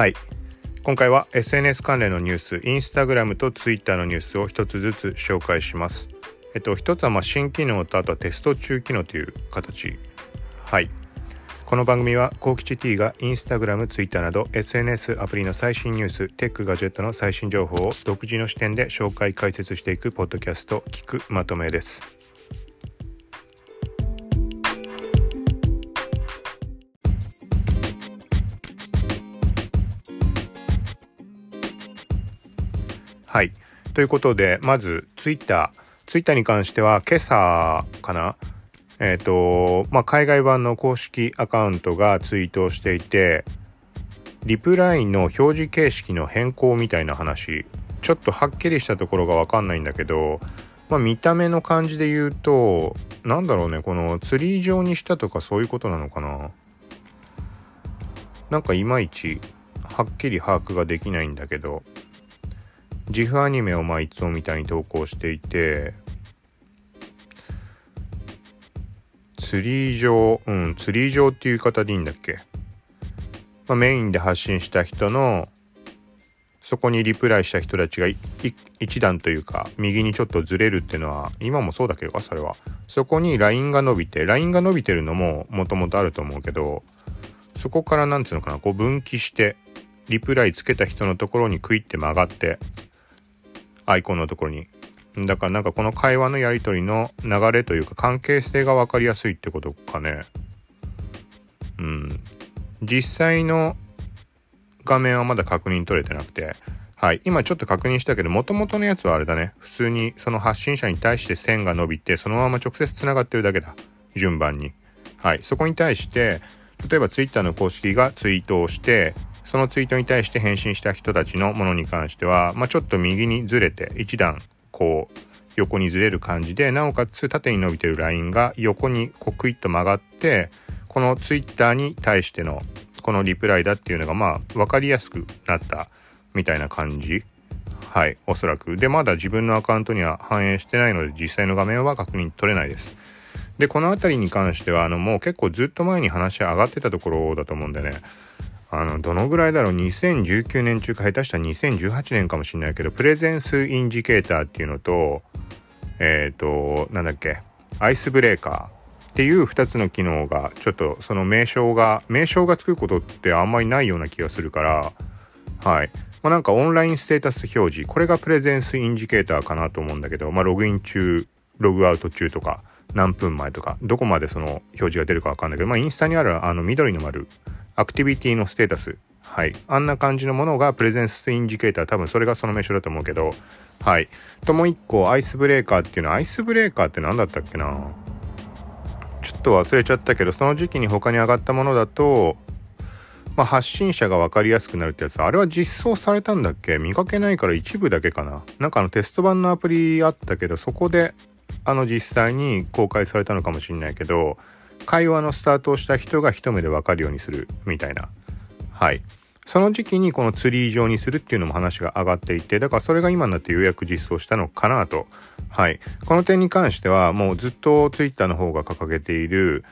はい。今回は SNS 関連のニュースインスタグラムとツイッターのニュースを一つずつ紹介します。えっと一つはまあ新機能とあとはテスト中機能という形。はい。この番組はコウキチ T がインスタグラム、ツイッターなど SNS アプリの最新ニュース、テックガジェットの最新情報を独自の視点で紹介解説していくポッドキャスト聞くまとめです。はい。ということで、まず、ツイッター。ツイッターに関しては、今朝かな？えっ、ー、と、まあ、海外版の公式アカウントがツイートをしていて、リプラインの表示形式の変更みたいな話、ちょっとはっきりしたところがわかんないんだけど、まあ、見た目の感じで言うと、なんだろうね、このツリー状にしたとかそういうことなのかな？なんかいまいちはっきり把握ができないんだけど、自負アニメをまあいつもみたいに投稿していてツリー上うんツリー上っていう言い方でいいんだっけ、まあ、メインで発信した人のそこにリプライした人たちが一段というか右にちょっとずれるっていうのは今もそうだけどそれは。そこに LINE が伸びて LINE が伸びてるのももともとあると思うけどそこから何ていうのかな？こう分岐してリプライつけた人のところにクイって曲がってアイコンのところに。だからなんかこの会話のやり取りの流れというか関係性が分かりやすいってことかね。うん。実際の画面はまだ確認取れてなくて、はい。今ちょっと確認したけど、元々のやつはあれだね。普通にその発信者に対して線が伸びて、そのまま直接繋がってるだけだ。順番に。はい。そこに対して、例えば Twitter の公式がツイートをして、そのツイートに対して返信した人たちのものに関しては、まあ、ちょっと右にずれて一段こう横にずれる感じでなおかつ縦に伸びてるラインが横にこうクイッと曲がってこのツイッターに対してのこのリプライだっていうのがまあ分かりやすくなったみたいな感じ。はいおそらく。でまだ自分のアカウントには反映してないので実際の画面は確認取れないです。でこの辺りに関してはあのもう結構ずっと前に話上がってたところだと思うんでね。あの、どのぐらいだろう ?2019 年中か下手したら2018年かもしれないけど、プレゼンスインジケーターっていうのと、えっ、ー、と、なんだっけ、アイスブレーカーっていう2つの機能が、ちょっとその名称が、名称がつくことってあんまりないような気がするから、はい。まあ、なんかオンラインステータス表示、これがプレゼンスインジケーターかなと思うんだけど、まあ、ログイン中、ログアウト中とか、何分前とか、どこまでその表示が出るかわかんないけど、まあ、インスタにあるあの緑の丸、アクティビティのステータス。はい。あんな感じのものがプレゼンスインジケーター。多分それがその名称だと思うけど。はい。ともう一個、アイスブレーカーっていうのは、アイスブレーカーって何だったっけなちょっと忘れちゃったけど、その時期に他に上がったものだと、まあ、発信者が分かりやすくなるってやつあれは実装されたんだっけ？見かけないから一部だけかななんかあのテスト版のアプリあったけどそこであの実際に公開されたのかもしんないけど会話のスタートをした人が一目でわかるようにするみたいな。はい。その時期にこのツリー状にするっていうのも話が上がっていて、だからそれが今になってようやく実装したのかなと。はい。この点に関してはもうずっとツイッターの方が掲げている、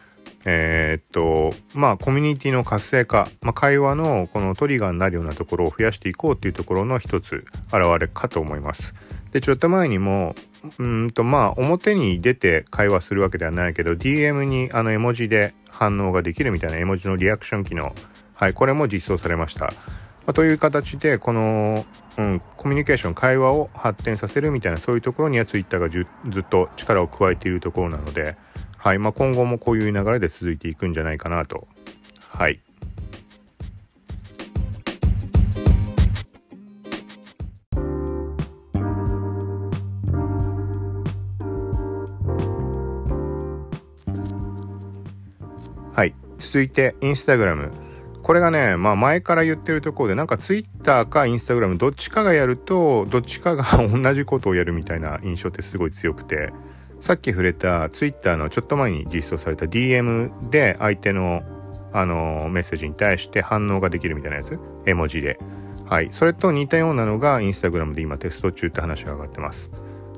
えー、っと、まあコミュニティの活性化、まあ会話のこのトリガーになるようなところを増やしていこうっていうところの一つ現れかと思います。で、ちょっと前にもうんとまあ表に出て会話するわけではないけど DM にあの絵文字で反応ができるみたいな絵文字のリアクション機能。はいこれも実装されました、まあ、という形でこの、うん、コミュニケーション会話を発展させるみたいなそういうところには Twitter がずっと力を加えているところなのではいまあ、今後もこういう流れで続いていくんじゃないかなと。はい。続いて、インスタグラム。これがね、まあ前から言ってるところで、なんかツイッターかインスタグラム、どっちかがやると、どっちかが同じことをやるみたいな印象ってすごい強くて、さっき触れたツイッターのちょっと前に実装された DM で相手のあのメッセージに対して反応ができるみたいなやつ絵文字で。はい。それと似たようなのがインスタグラムで今テスト中って話が上がってます。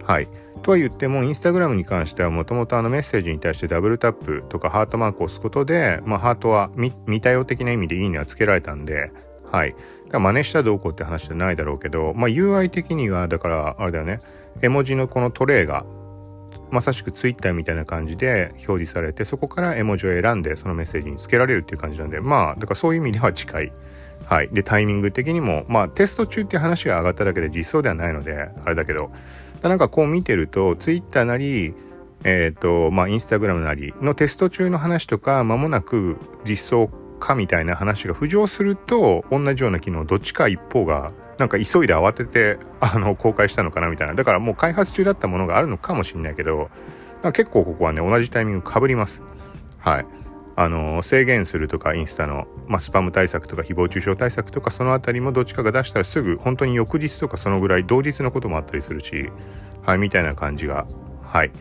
はい。とは言ってもインスタグラムに関してはもともとメッセージに対してダブルタップとかハートマークを押すことで、まあ、ハートは見たよ的な意味でいいねはつけられたんで、はい。真似したどうこうって話じゃないだろうけど、まあ UI 的には、だからあれだよね、絵文字のこのトレイがまさしく Twitter みたいな感じで表示されてそこから絵文字を選んでそのメッセージにつけられるっていう感じなんでまあだからそういう意味では近い。はい、でタイミング的にもまあテスト中って話が上がっただけで実装ではないのであれだけどなんかこう見てると Twitter なりえっ、ー、とまあインスタグラムなりのテスト中の話とか間もなく実装かみたいな話が浮上すると同じような機能どっちか一方がなんか急いで慌ててあの公開したのかなみたいな。だからもう開発中だったものがあるのかもしれないけど結構ここはね同じタイミングかぶります。はい。あの制限するとかインスタの、まあ、スパム対策とか誹謗中傷対策とかそのあたりもどっちかが出したらすぐ本当に翌日とかそのぐらい同日のこともあったりするしはいみたいな感じがはい。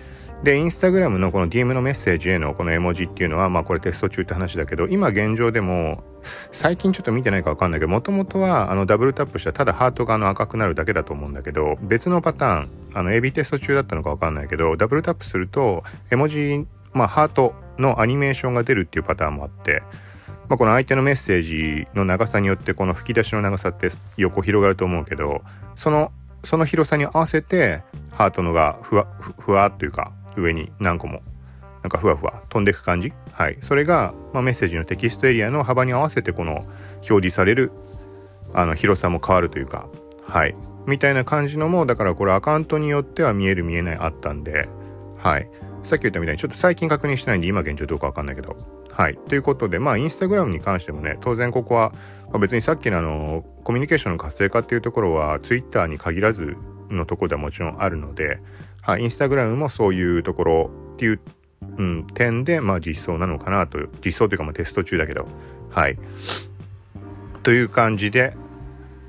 で、インスタグラムのこの DM のメッセージへのこの絵文字っていうのは、まあこれテスト中って話だけど、今現状でも、最近ちょっと見てないかわかんないけど、もともとはあのダブルタップしたらただハートがあの赤くなるだけだと思うんだけど、別のパターン、あの AB テスト中だったのかわかんないけど、ダブルタップすると、絵文字、まあハートのアニメーションが出るっていうパターンもあって、まあ、この相手のメッセージの長さによってこの吹き出しの長さって横広がると思うけどそのその広さに合わせてハートのがふわふわというか上に何個もなんかふわふわ飛んでいく感じ？はい。それが、まあ、メッセージのテキストエリアの幅に合わせてこの表示されるあの広さも変わるというかはい。みたいな感じのもだからこれアカウントによっては見える見えないあったんではい。さっき言ったみたいにちょっと最近確認してないんで今現状どうかわかんないけど。はい。ということでまあインスタグラムに関してもね当然ここは、まあ、別にさっきのあのコミュニケーションの活性化っていうところはツイッターに限らずのとこではもちろんあるのではい、インスタグラムもそういうところっていう、うん、点で、まあ、実装なのかなと。実装というかまあテスト中だけど。はい。という感じで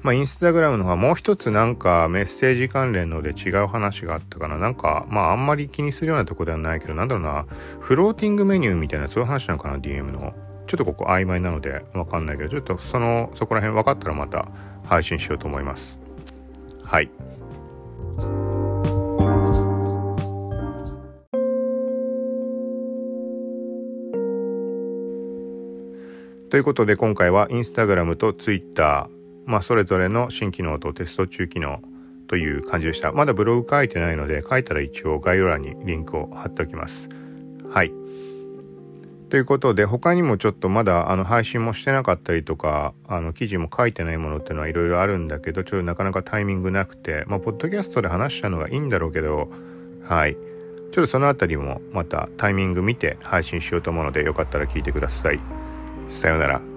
まあ、インスタグラムの方はもう一つなんかメッセージ関連ので違う話があったかな。なんか、まああんまり気にするようなとこではないけど、なんだろうな、フローティングメニューみたいなそういう話なのかな、DM の。ちょっとここ曖昧なのでわかんないけど、ちょっとその、そこら辺分かったらまた配信しようと思います。はい。ということで今回はインスタグラムとツイッター、まあ、それぞれの新機能とテスト中機能という感じでした。まだブログ書いてないので書いたら一応概要欄にリンクを貼っておきます。はい。ということで他にもちょっとまだあの配信もしてなかったりとかあの記事も書いてないものっていうのはいろいろあるんだけどちょっとなかなかタイミングなくてまあポッドキャストで話したのがいいんだろうけどはいちょっとその辺りもまたタイミング見て配信しようと思うのでよかったら聞いてください。さようなら。